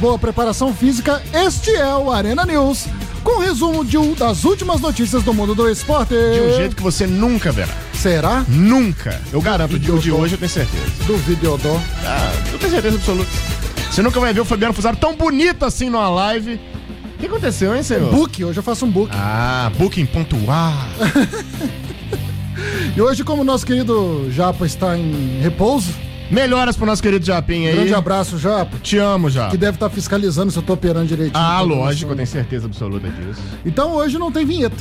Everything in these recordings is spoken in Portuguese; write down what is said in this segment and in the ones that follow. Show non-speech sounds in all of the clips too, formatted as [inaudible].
boa preparação física, este é o Arena News, com resumo de um das últimas notícias do mundo do esporte. De um jeito que você nunca verá. Será? Nunca. Eu garanto, o de Duvido. hoje eu tenho certeza. Duvido, Odó. Ah, eu tenho certeza absoluta. Você nunca vai ver o Fabiano Fusaro tão bonito assim numa live. O que aconteceu, hein, senhor? Book, hoje eu faço um book. Ah, booking.ar. [laughs] E hoje, como nosso querido Japa está em repouso, Melhoras pro nosso querido Japim aí. grande abraço, Japa, Te amo, já. que deve estar fiscalizando se eu tô operando direitinho. Ah, Tá lógico, eu tenho certeza absoluta disso. Então hoje não tem vinheta.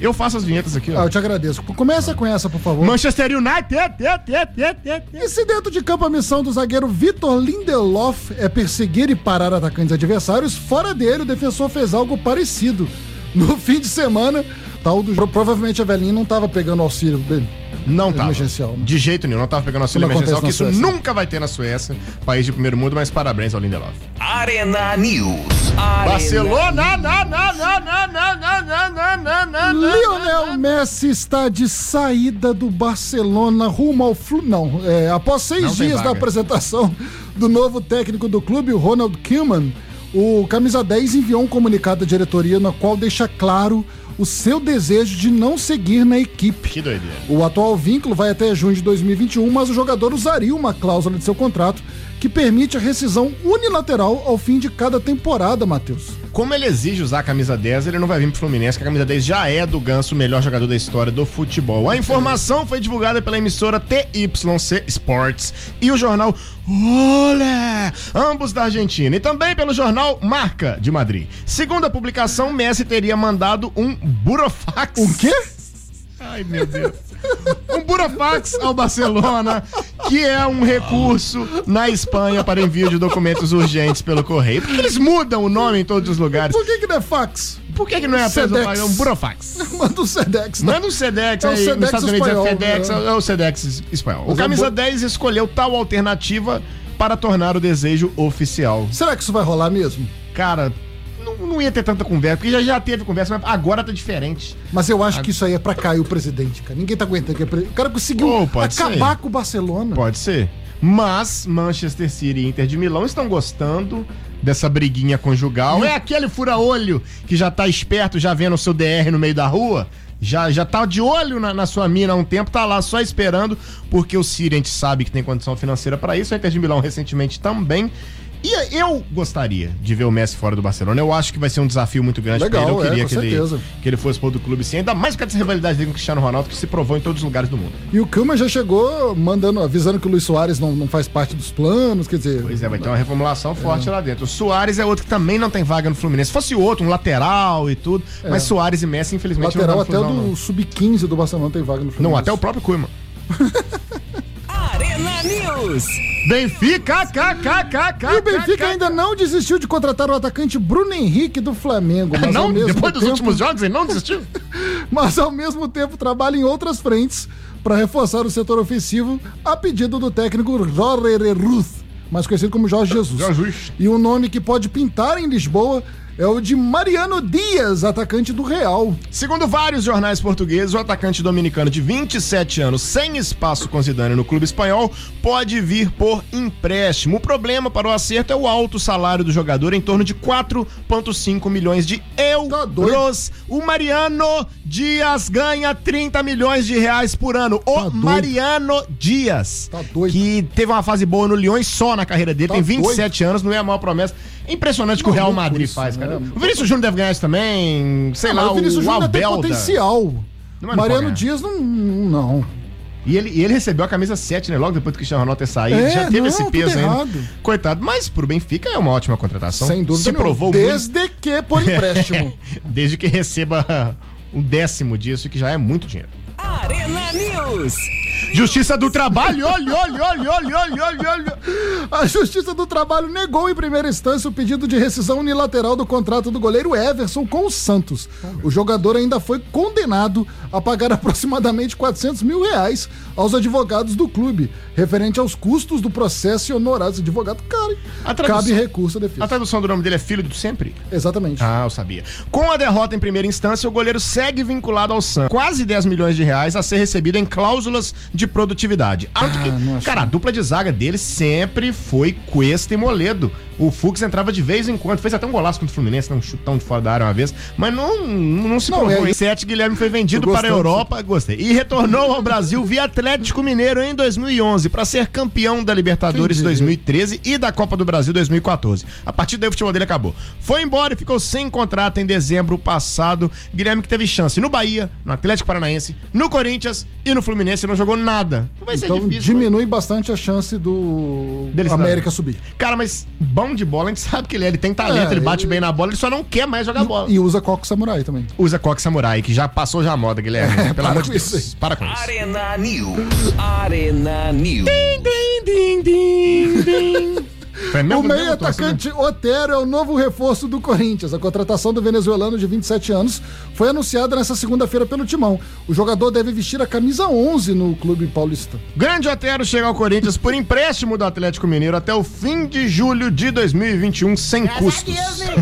Eu faço as vinhetas aqui, Ah, ó. eu te agradeço. Começa com essa, por favor. Manchester United. E se dentro de campo a missão do zagueiro Vitor Lindelof é perseguir e parar atacantes adversários, fora dele o defensor fez algo parecido. No fim de semana, tal do jogo, provavelmente a velhinha não tava pegando auxílio dele. Não. Emergencial, né? De jeito nenhum, não tava pegando auxílio Como emergencial, que isso na Suécia. nunca vai ter na Suécia, país de primeiro mundo, mas parabéns ao Lindelof. Arena News. Arena Barcelona, na, na, na, na, na, na, na, na, na, na, na. Lionel Messi está de saída do Barcelona rumo ao Flu... Não, é, após seis Não dias da apresentação do novo técnico do clube, o Ronald Koeman, o Camisa 10 enviou um comunicado à diretoria no qual deixa claro o seu desejo de não seguir na equipe. Que doideira. O atual vínculo vai até junho de 2021, mas o jogador usaria uma cláusula de seu contrato que permite a rescisão unilateral ao fim de cada temporada, Matheus. Como ele exige usar a camisa 10, ele não vai vir pro Fluminense, que a camisa 10 já é do Ganso, o melhor jogador da história do futebol. A informação foi divulgada pela emissora TYC Sports e o jornal Olé, ambos da Argentina, e também pelo jornal Marca de Madrid. Segundo a publicação, Messi teria mandado um burofax. O quê? Ai, meu Deus. [laughs] Um burofax ao Barcelona, que é um recurso na Espanha para envio de documentos urgentes pelo correio. Por que eles mudam o nome em todos os lugares? Por que, que não é fax? Por que, que não é apenas Sedex. um burofax? Manda o Sedex, né? Manda um Sedex É o aí, Sedex nos Estados Unidos espanhol, é FedEx, né? é o Sedex espanhol. O é Camisa bo- 10 escolheu tal alternativa para tornar o desejo oficial. Será que isso vai rolar mesmo? Cara, não, não ia ter tanta conversa, porque já, já teve conversa, mas agora tá diferente. Mas eu acho que isso aí é pra cair o presidente, cara. Ninguém tá aguentando. que é O cara conseguiu Oh, acabar ser. com o Barcelona. Pode ser. Mas Manchester City e Inter de Milão estão gostando dessa briguinha conjugal. É aquele fura-olho que já tá esperto, já vendo o seu DR no meio da rua. Já, já tá de olho na, na sua mina há um tempo, tá lá só esperando, porque o City a gente sabe que tem condição financeira para isso, a Inter de Milão recentemente também. E eu gostaria de ver o Messi fora do Barcelona. Eu acho que vai ser um desafio muito grande Legal, pra ele. Eu é, queria que, ele, certeza. que ele fosse pro do clube sim, ainda mais com essa rivalidade dele com o Cristiano Ronaldo, que se provou em todos os lugares do mundo. E o Kilman já chegou mandando, avisando que o Luiz Soares não, não faz parte dos planos, quer dizer. Pois é, vai ter uma reformulação forte lá dentro. O Soares é outro que também não tem vaga no Fluminense. Se fosse outro, um lateral e tudo, mas Soares e Messi, infelizmente, Lateral não até o no Flusão, do Sub-15 do Barcelona tem vaga no não. Fluminense. Não, até o próprio Koeman. [laughs] News. Benfica, kkkkk. E o Benfica ainda não desistiu de contratar o atacante Bruno Henrique do Flamengo. Mas ao Não, mesmo depois dos tempo- últimos jogos, ele não desistiu. [laughs] mas ao mesmo tempo trabalha em outras frentes para reforçar o setor ofensivo a pedido do técnico Jorge Ruth, mais conhecido como Jorge Jesus. Jesus. E um nome que pode pintar em Lisboa é o de Mariano Dias, atacante do Real. Segundo vários jornais portugueses, o atacante dominicano de 27 anos, sem espaço com Zidane no clube espanhol, pode vir por empréstimo. O problema para o acerto é o alto salário do jogador, em torno de 4,5 milhões de Tá doido. euros. O Mariano Dias ganha 30 milhões de reais por ano. O Tá doido. Mariano Dias, Tá doido. que teve uma fase boa no Lyon só na carreira dele, Tá tem 27 anos, não é a maior promessa. É impressionante o que o Real Madrid isso, faz, né? cara. O Vinícius Júnior deve ganhar isso também, sei Ah, lá, o Vinícius o Júnior tem potencial. Não, não Mariano Dias não. Não. E ele, e ele recebeu a camisa 7, né? Logo depois do Cristiano Ronaldo ter saído. É, já teve não, esse peso ainda. Coitado. Mas pro Benfica é uma ótima contratação. Sem dúvida. Se nenhuma. provou muito. Desde que por empréstimo. [laughs] Desde que receba um décimo disso, que já é muito dinheiro. Arena News. Justiça do Trabalho, olha, olha, olha, olha, olha, olha, olha. A Justiça do Trabalho negou em primeira instância o pedido de rescisão unilateral do contrato do goleiro Everson com o Santos. O jogador ainda foi condenado a pagar [laughs] aproximadamente 400 mil reais aos advogados do clube, referente aos custos do processo e honorários do advogado. Cara, A tradução- cabe recurso à A defesa. tradução do nome dele é Filho do Sempre? Exatamente. Ah, eu sabia. Com a derrota em primeira instância, o goleiro segue vinculado ao Santos. Quase 10 milhões de reais a ser recebido em cláusulas de de produtividade. Que- Ah, achei. cara, a dupla de zaga dele sempre foi Cuesta e Moledo. O Fux entrava de vez em quando, fez até um golaço contra o Fluminense, um chutão de fora da área uma vez, mas não, não se provou. é- Em sete, Guilherme foi vendido para a Europa, gostei. E retornou ao Brasil via Atlético Mineiro em 2011 para ser campeão da Libertadores diria? 2013 e da Copa do Brasil 2014. A partir daí o futebol dele acabou. Foi embora e ficou sem contrato em dezembro passado. Guilherme que teve chance no Bahia, no Atlético Paranaense, no Corinthians e no Fluminense não jogou nada. Vai ser Então difícil. diminui bastante a chance do Dele se América dar. subir. Cara, mas bom de bola, a gente [laughs] sabe que ele é, ele tem talento, É, ele bate ele- bem na bola, ele só não quer mais jogar bola. E usa Coco Samurai também. Usa Coque Samurai, que já passou já a moda, Guilherme. [laughs] Pelo para amor de com Deus. isso. Para com isso. Arena News. Arena News. Din, din, din, din. Mesmo- O meio atacante Otero é o novo reforço do Corinthians. A contratação do venezuelano de 27 anos foi anunciada nessa segunda-feira pelo Timão. O jogador deve vestir a camisa 11 no clube paulista. Grande Otero chega ao Corinthians por empréstimo do Atlético Mineiro até o fim de julho de 2021, sem custos.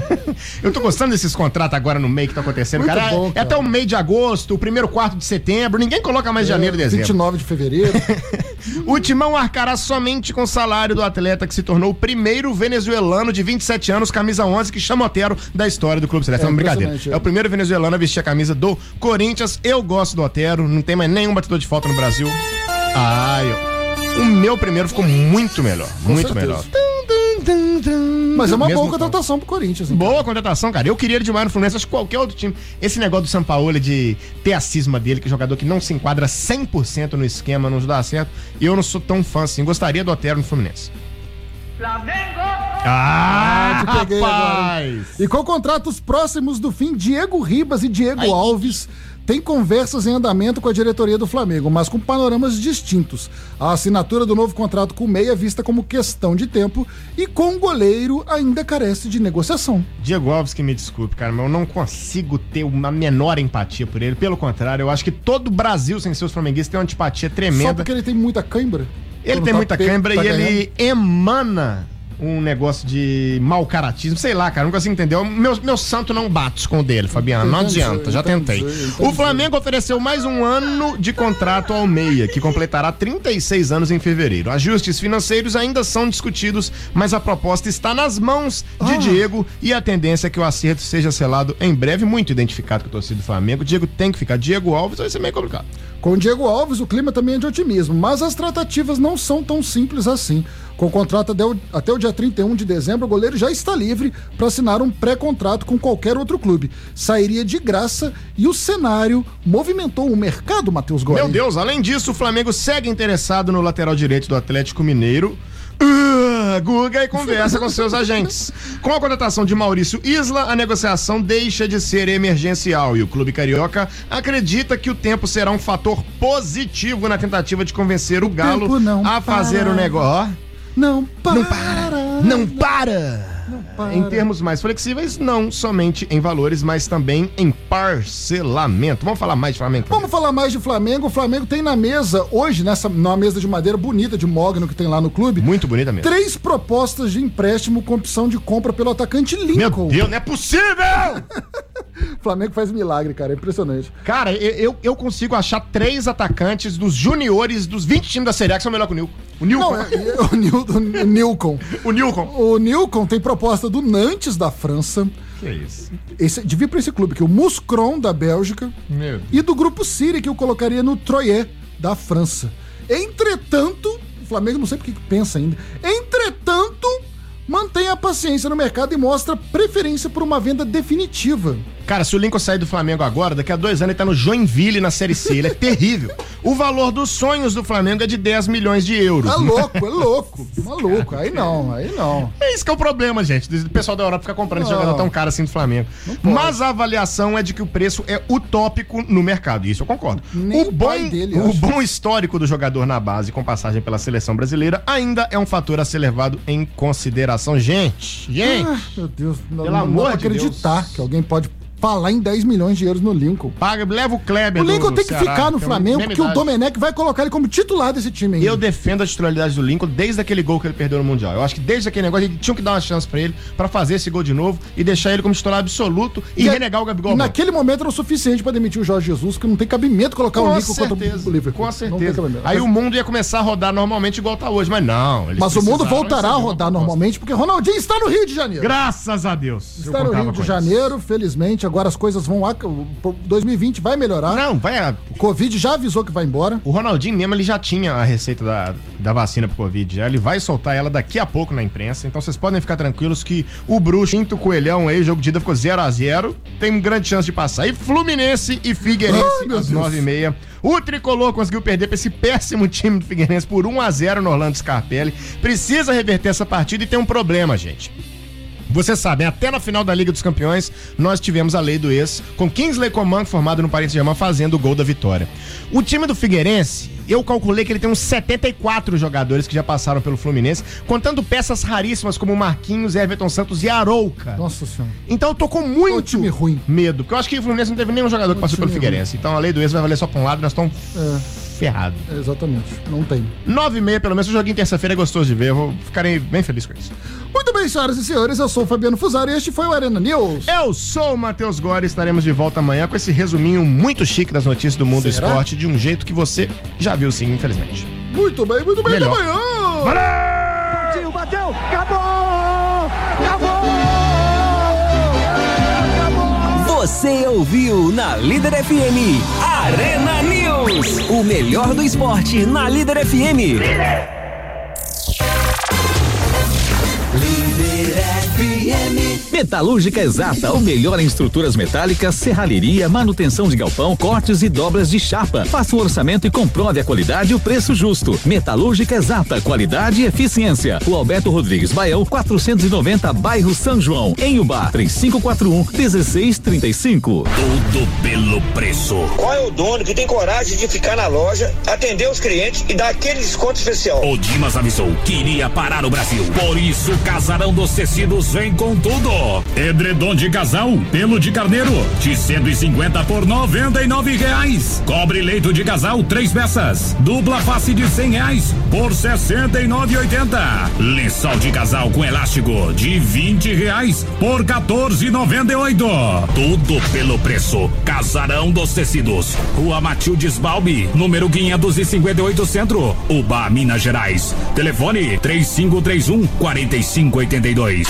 [laughs] Eu tô gostando desses contratos agora no meio que tá acontecendo, cara. bom, É cara. até o meio de agosto, o primeiro quarto de setembro, ninguém coloca mais janeiro e dezembro. 29 de fevereiro. [laughs] O Timão arcará somente com o salário do atleta que se tornou o primeiro venezuelano de 27 anos, camisa 11, que chama Otero da história do Clube Celeste. É, É uma brincadeira. É é. o primeiro venezuelano a vestir a camisa do Corinthians. Eu gosto do Otero, não tem mais nenhum batedor de falta no Brasil. Ai, eu- o meu primeiro ficou muito melhor. muito certeza. melhor. Mas é uma boa contratação pro Corinthians. hein? Boa contratação, cara. Eu queria ele demais no Fluminense, acho que qualquer outro time. Esse negócio do Sampaoli de ter a cisma dele, que é jogador que não se enquadra 100% no esquema, não dá certo. Eu não sou tão fã assim. Gostaria do Otero no Fluminense. Ah, te peguei rapaz! E com contratos próximos do fim, Diego Ribas e Diego Alves têm conversas em andamento com a diretoria do Flamengo, mas com panoramas distintos. A assinatura do novo contrato com o Meia é vista como questão de tempo e com o goleiro ainda carece de negociação. Diego Alves, que me desculpe, cara, mas eu não consigo ter uma menor empatia por ele. Pelo contrário, eu acho que todo o Brasil, sem seus flamenguistas, tem uma antipatia Só tremenda. porque ele tem muita cãibra. Ele tem tá muita cãibra tá e ganhando. ele emana um negócio de mau caratismo, sei lá, cara, não consigo entender. O Meu, meu santo não bate com o dele, Fabiano, não adianta, já tentei. O Flamengo ofereceu mais um ano de contrato ao Meia, que completará 36 anos em fevereiro. Ajustes financeiros ainda são discutidos, mas a proposta está nas mãos de Ah. Diego e a tendência é que o acerto seja selado em breve, muito identificado com a torcida do Flamengo. Diego tem que ficar. Diego Alves vai ser meio complicado. Com o Diego Alves, o clima também é de otimismo, mas as tratativas não são tão simples assim. Com o contrato até o, dia 31 de dezembro, o goleiro já está livre para assinar um pré-contrato com qualquer outro clube. Sairia de graça e o cenário movimentou o mercado, Matheus Gomes. Meu Deus, além disso, o Flamengo segue interessado no lateral direito do Atlético Mineiro. Uh, Guga e conversa com seus agentes. Com a contratação de Maurício Isla, a negociação deixa de ser emergencial e o clube carioca acredita que o tempo será um fator positivo na tentativa de convencer o, Galo a fazer para. o negócio. Não para. Não para! Não para! para. Em termos mais flexíveis, não somente em valores, mas também em parcelamento. Vamos falar mais de Flamengo? Vamos falar mais de Flamengo. O Flamengo tem na mesa, hoje, nessa numa mesa de madeira bonita de mogno que tem lá no clube, Muito bonita mesmo. três propostas de empréstimo com opção de compra pelo atacante Meu Lincoln. Deus, não é possível! [laughs] O [laughs] Flamengo faz milagre, cara. É impressionante. Cara, eu, eu- consigo achar três atacantes dos juniores dos 20 times da Série A que são melhor que o Nilcon. O Nilcon. Não, é, é o, Nil, o Nilcon. [laughs] O Nilcon. O Nilcon tem proposta do Nantes da França. Que isso? Esse, devia pra esse clube aqui, o Muscron da Bélgica. Meu. E do grupo Siri, que eu colocaria no Troyes da França. Entretanto, o Flamengo não sei porque que pensa ainda. Entretanto, mantém a paciência no mercado e mostra preferência por uma venda definitiva. Cara, se o Lincoln sair do Flamengo agora, daqui a dois anos ele tá no Joinville na Série C. Ele é terrível. O valor dos sonhos do Flamengo é de 10 milhões de euros. É louco, é louco. Maluco. Aí não, aí não. É isso que é o problema, gente. O pessoal da Europa fica comprando esse jogador tão caro assim do Flamengo. Mas a avaliação é de que o preço é utópico no mercado. Isso eu concordo. Nem o bom, dele, o acho. bom histórico do jogador na base com passagem pela seleção brasileira ainda é um fator a ser levado em consideração. Gente, gente. Ah, meu Deus, não, Pelo não amor dá pra de acreditar Deus. que alguém pode falar em 10 milhões de euros no Lincoln. Paga, leva o Kleber O Lincoln tem que Ceará, ficar no tem Flamengo, porque o. Domenech vai colocar ele como titular desse time ainda. Eu defendo a titularidade do Lincoln desde aquele gol que ele perdeu no Mundial. Eu acho que desde aquele negócio ele tinha que dar uma chance pra ele pra fazer esse gol de novo e deixar ele como titular absoluto e, a- renegar o Gabigol. E naquele momento era o suficiente pra demitir o Jorge Jesus, que não tem cabimento colocar o Com Lincoln contra certeza, o Liverpool. com certeza. Aí o mundo ia começar a rodar normalmente igual tá hoje, mas não. Mas o mundo voltará a rodar normalmente, porque Ronaldinho está no Rio de Janeiro. Graças a Deus. Eu Está no Rio de. Janeiro, felizmente. Agora as coisas vão. ac- o 2020 vai melhorar. Não, vai. a- O Covid já avisou que vai embora. O Ronaldinho mesmo, ele já tinha a receita da, da vacina pro Covid. Ele vai soltar ela daqui a pouco na imprensa. Então vocês podem ficar tranquilos que o Bruxo, quinto coelhão aí, o jogo de ida ficou 0 a 0 Tem grande chance de passar. E Fluminense e Ai, Figueirense meu às Deus. 9h30. O Tricolor conseguiu perder pra esse péssimo time do Figueirense por 1 a 0 no Orlando Scarpelli. Precisa reverter essa partida e tem um problema, gente. Vocês sabem, até na final da Liga dos Campeões, nós tivemos a lei do ex, com Kingsley Coman, formado no Paris Saint-Germain, fazendo o gol da vitória. O time do Figueirense, eu calculei que ele tem uns 74 jogadores que já passaram pelo Fluminense, contando peças raríssimas como Marquinhos, Everton Santos e Arouca. Nossa senhora. Então eu tô com muito ruim. medo, porque eu acho que o Fluminense não teve nenhum jogador que passou pelo Figueirense. Então a lei do ex vai valer só pra um lado, nós estamos ferrados. É, exatamente. Não tem. 9 e meia, pelo menos, o joguinho terça-feira é gostoso de ver, eu vou ficarei bem feliz com isso. Muito bem, senhoras e senhores. Eu sou o Fabiano Fusaro e este foi o Arena News. Eu sou o Matheus Gore e estaremos de volta amanhã com esse resuminho muito chique das notícias do mundo do esporte, de um jeito que você já viu sim, infelizmente. Muito bem, muito bem. Melhor. Até amanhã. bateu, acabou! Acabou! Você ouviu na Líder FM Arena News. O melhor do esporte na Líder FM. Líder FM. Metalúrgica Exata, o melhor em estruturas metálicas, serralheria, manutenção de galpão, cortes e dobras de chapa. Faça um orçamento e comprove a qualidade e o preço justo. Metalúrgica Exata, qualidade e eficiência. O Alberto Rodrigues Baião, 490, bairro São João, em Ubá, 3541 1635. Tudo pelo preço. Qual é o dono que tem coragem de ficar na loja, atender os clientes e dar aquele desconto especial? O Dimas avisou que iria parar o Brasil. Por isso, o Casarão dos Tecidos vem com tudo. Edredom de casal, pelo de carneiro, de 150 por 99 reais. Cobre leito de casal, três peças. Dupla face de 100 reais por 69,80. Lençol de casal com elástico, de 20 reais por 14,98. Tudo pelo preço. Casarão dos Tecidos. Rua Matildes Balbi, número 558 Centro, Uba, Minas Gerais. Telefone 3531 4582.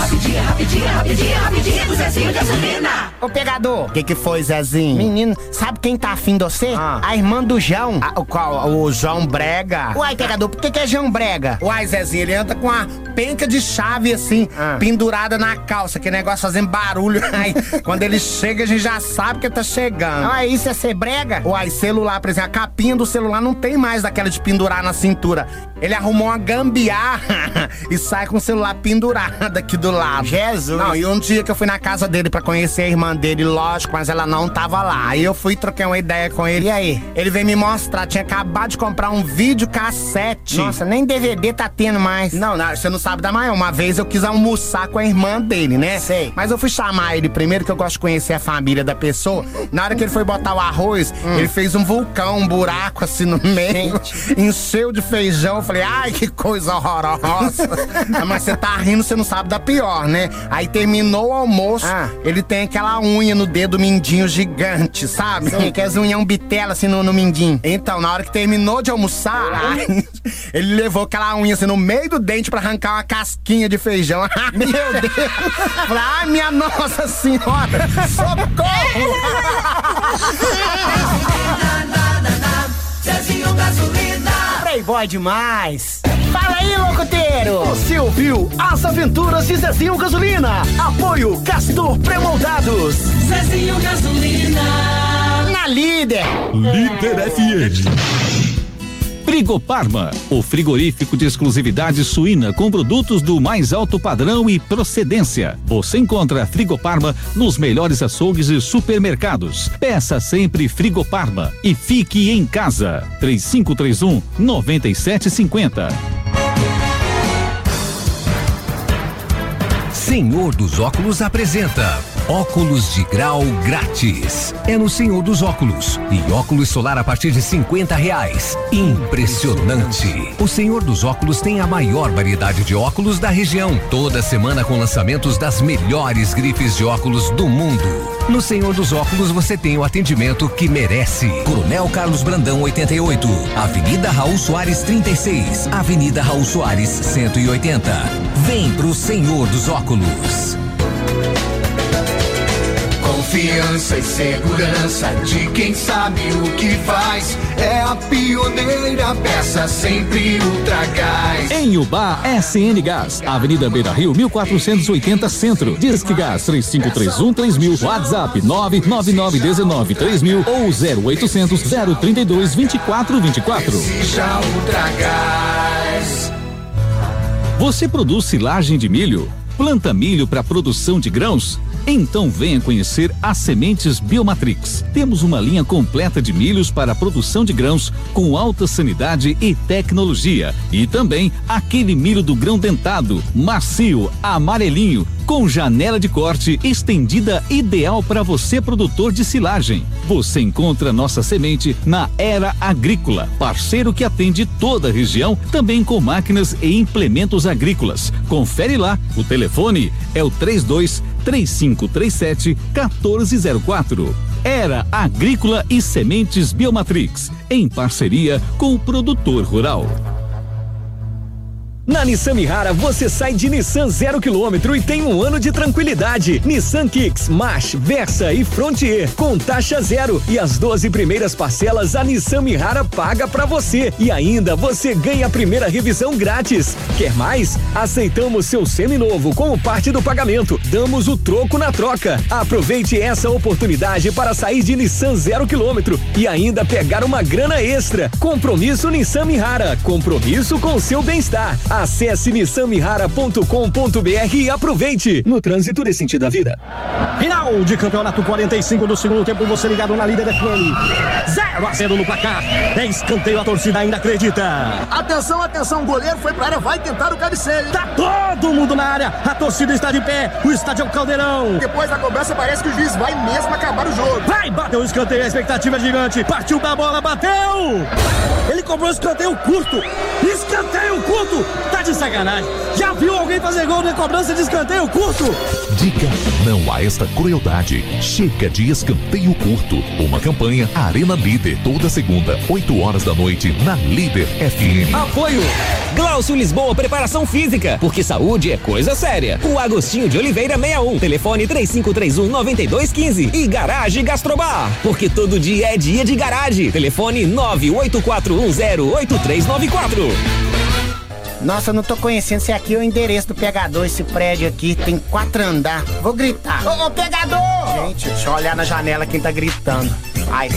Rapidinho, rapidinho, rapidinho, rapidinho do Zezinho Gasolina. Ô pegador, o que que foi, Zezinho? Menino, sabe quem tá afim de você? A irmã do João. o qual? O João Brega. Uai, pegador, por que que é João Brega? Uai, Zezinho, ele anda com uma penca de chave assim, pendurada na calça, que negócio fazendo barulho. [laughs] Aí, quando ele chega, a gente já sabe que ele tá chegando. Ah, isso é ser brega? Uai, celular, por exemplo, a capinha do celular não tem mais daquela de pendurar na cintura. Ele arrumou uma gambiarra [laughs] e sai com o celular pendurado aqui do lado. Jesus. Não, e um dia que eu fui na casa dele pra conhecer a irmã dele, lógico, mas ela não tava lá. Aí eu fui troquei uma ideia com ele. E aí? Ele veio me mostrar, tinha acabado de comprar um vídeo cassete. Nossa, nem DVD tá tendo mais. Não, não, você não sabe da maior. Uma vez eu quis almoçar com a irmã dele, né? Sei. Mas eu fui chamar ele primeiro, que eu gosto de conhecer a família da pessoa. Na hora que ele foi botar o arroz, ele fez um vulcão, um buraco assim no meio, [laughs] encheu de feijão. Eu falei, ai, que coisa horrorosa. [laughs] Mas você tá rindo, você não sabe da pior, né? Aí terminou o almoço, ele tem aquela unha no dedo mindinho gigante, sabe? Que as unhas bitela assim no, no mindinho. Então, na hora que terminou de almoçar, ai, [laughs] ele levou aquela unha assim no meio do dente pra arrancar uma casquinha de feijão. [laughs] Meu Deus! Falei, ai, minha nossa senhora! Socorro! [laughs] Playboy demais! Fala aí, locuteiro! Ouviu As Aventuras de Zezinho Gasolina. Apoio Castor Premoldados. Zezinho Gasolina. Na líder! Líder FM. Frigo Parma, o frigorífico de exclusividade suína com produtos do mais alto padrão e procedência. Você encontra Frigo Parma nos melhores açougues e supermercados. Peça sempre Frigo Parma e fique em casa. 3531 9750. Senhor dos Óculos apresenta Óculos de grau grátis. É no Senhor dos Óculos. E óculos solar a partir de 50 reais. Impressionante. O Senhor dos Óculos tem a maior variedade de óculos da região. Toda semana com lançamentos das melhores grifes de óculos do mundo. No Senhor dos Óculos você tem o atendimento que merece. Coronel Carlos Brandão 88, Avenida Raul Soares 36, Avenida Raul Soares 180. Vem pro Senhor dos Óculos. Confiança e segurança de quem sabe o que faz. É a pioneira peça sempre Ultragás. Em Ubá, SN Gás, Avenida Beira Rio, 1480 Centro. Disque Gás 3531 3000, WhatsApp 99919 3000 ou 0800 032 2424. Exija Ultragás. Você produz silagem de milho? Planta milho para produção de grãos? Então venha conhecer as sementes Biomatrix. Temos uma linha completa de milhos para produção de grãos com alta sanidade e tecnologia. E também aquele milho do grão dentado, macio, amarelinho, com janela de corte estendida ideal para você produtor de silagem. Você encontra nossa semente na Era Agrícola, parceiro que atende toda a região, também com máquinas e implementos agrícolas. Confere lá, o telefone é o 32 3537 1404. Era Agrícola e Sementes Biomatrix, em parceria com o produtor rural. Na Nissan Mihara você sai de Nissan zero quilômetro e tem um ano de tranquilidade. Nissan Kicks, March, Versa e Frontier com taxa zero e as 12 primeiras parcelas a Nissan Mihara paga pra você e ainda você ganha a primeira revisão grátis. Quer mais? Aceitamos seu seminovo como parte do pagamento. Damos o troco na troca. Aproveite essa oportunidade para sair de Nissan zero quilômetro e ainda pegar uma grana extra. Compromisso Nissan Mihara. Compromisso com seu bem-estar. Acesse nissanmihara.com.br e aproveite. No trânsito desse sentido da vida. Final de campeonato 45 do segundo tempo, você ligado na líder FM. 0 a 0 no placar. É escanteio, a torcida ainda acredita. Atenção, atenção, o goleiro foi pra área, vai tentar o cabeceio. Tá todo mundo na área, a torcida está de pé, o estádio é o caldeirão. Depois da cobrança, parece que o juiz vai mesmo acabar o jogo. Vai, bateu o escanteio, a expectativa é gigante. Partiu da bola, bateu! Ele cobrou escanteio curto. Escanteio curto! Tá de sacanagem. Já viu alguém fazer gol na cobrança de escanteio curto? Diga não a esta crueldade. Chega de escanteio curto. Uma campanha Arena Líder, toda segunda, 8 horas da noite, na Líder FM. Apoio Glaucio Lisboa Preparação Física, porque saúde é coisa séria. O Agostinho de Oliveira 61, telefone 3531 9215 e Garage Gastrobar, porque todo dia é dia de garagem. Telefone 984108394. Nossa, eu não tô conhecendo se aqui é o endereço do pegador. Esse prédio aqui tem quatro andar. Vou gritar. Ô, ô, pegador! Gente, deixa eu olhar na janela quem tá gritando. Ai.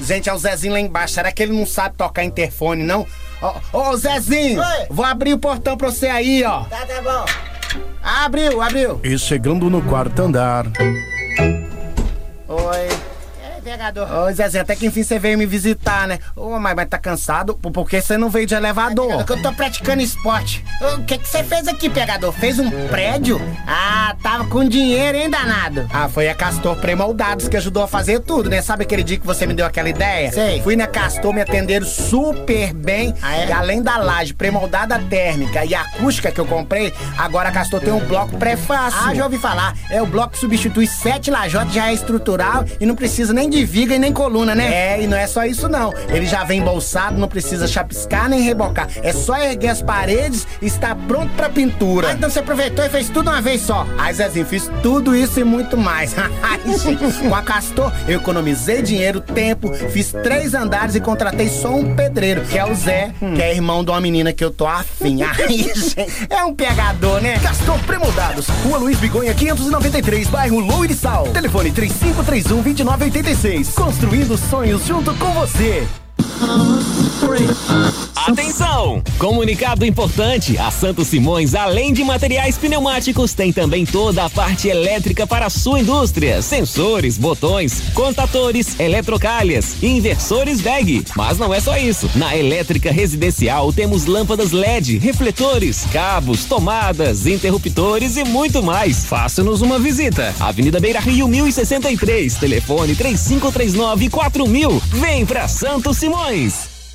Gente, é o Zezinho lá embaixo. Será que ele não sabe tocar interfone, não? Ô, ô Zezinho! Oi. Vou abrir o portão pra você aí, ó. Tá, tá bom. Abriu, abriu. E chegando no quarto andar. Oi. Pegador. Ô, Zezinho, até que enfim você veio me visitar, né? Ô, mas, mas tá cansado? Por- Porque você não veio de elevador? É que eu tô praticando esporte. O que que você fez aqui, pegador? Fez um prédio? Ah, tava com dinheiro, hein, danado? Ah, foi a Castor Premoldados que ajudou a fazer tudo, né? Sabe aquele dia que você me deu aquela ideia? Sei. Fui na Castor, me atenderam super bem. Ah, é? E além da laje premoldada térmica e acústica que eu comprei, agora a Castor tem um bloco pré-fácil. Ah, já ouvi falar. É o bloco que substitui sete lajotas, já é estrutural e não precisa nem de viga e nem coluna, né? É, e não é só isso não. Ele já vem embolsado, não precisa chapiscar nem rebocar. É só erguer as paredes e está pronto pra pintura. Ah, então você aproveitou e fez tudo uma vez só. Ai, Zezinho, fiz tudo isso e muito mais. [laughs] Com a Castor, eu economizei dinheiro, tempo, fiz três andares e contratei só um pedreiro, que é o Zé, que é irmão de uma menina que eu tô afim. [laughs] Ai, gente, é um pegador, né? Castor Premoldados, Rua Luiz Bigonha 593, bairro Lourissal. Telefone 3531-2986. Construindo sonhos junto com você. Atenção! Comunicado importante: a Santos Simões, além de materiais pneumáticos, tem também toda a parte elétrica para a sua indústria: sensores, botões, contatores, eletrocalhas, inversores VEG. Mas não é só isso. Na elétrica residencial temos lâmpadas LED, refletores, cabos, tomadas, interruptores e muito mais. Faça-nos uma visita. Avenida Beira Rio 1063, telefone 3539 4000. Vem pra Santos Simões.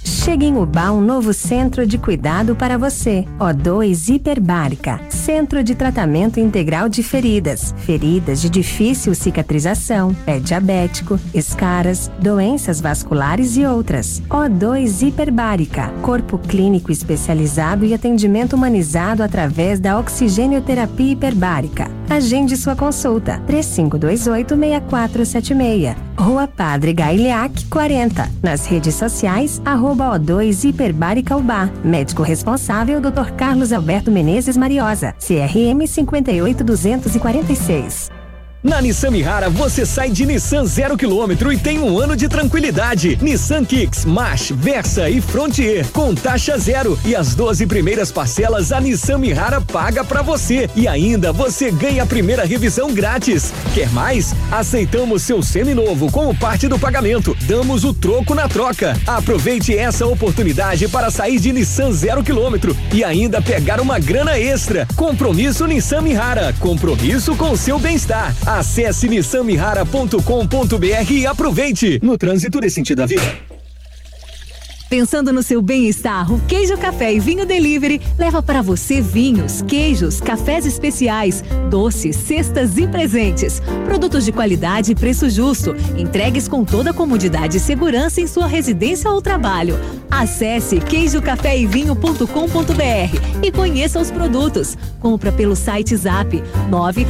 Chega em Ubá um novo centro de cuidado para você. O2 Hiperbárica. Centro de tratamento integral de feridas. Feridas de difícil cicatrização, pé diabético, escaras, doenças vasculares e outras. O2 Hiperbárica. Corpo clínico especializado e atendimento humanizado através da oxigênioterapia hiperbárica. Agende sua consulta. 3528-6476. Rua Padre Gailiac 40. Nas redes sociais, arroba O2 Hiperbárica Ubá. Médico responsável, Dr. Carlos Alberto Menezes Mariosa. CRM 58246. Na Nissan Mihara você sai de Nissan zero quilômetro e tem um ano de tranquilidade. Nissan Kicks, March, Versa e Frontier com taxa zero e as 12 primeiras parcelas a Nissan Mihara paga pra você e ainda você ganha a primeira revisão grátis. Quer mais? Aceitamos seu seminovo como parte do pagamento. Damos o troco na troca. Aproveite essa oportunidade para sair de Nissan zero quilômetro e ainda pegar uma grana extra. Compromisso Nissan Mihara. Compromisso com o seu bem-estar. Acesse nissanmihara.com.br e aproveite. No trânsito desse sentido da vida. Pensando no seu bem-estar, o Queijo Café e Vinho Delivery leva para você vinhos, queijos, cafés especiais, doces, cestas e presentes. Produtos de qualidade e preço justo, entregues com toda a comodidade e segurança em sua residência ou trabalho. Acesse queijocaféevinho.com.br e conheça os produtos. Compra pelo site Zap 9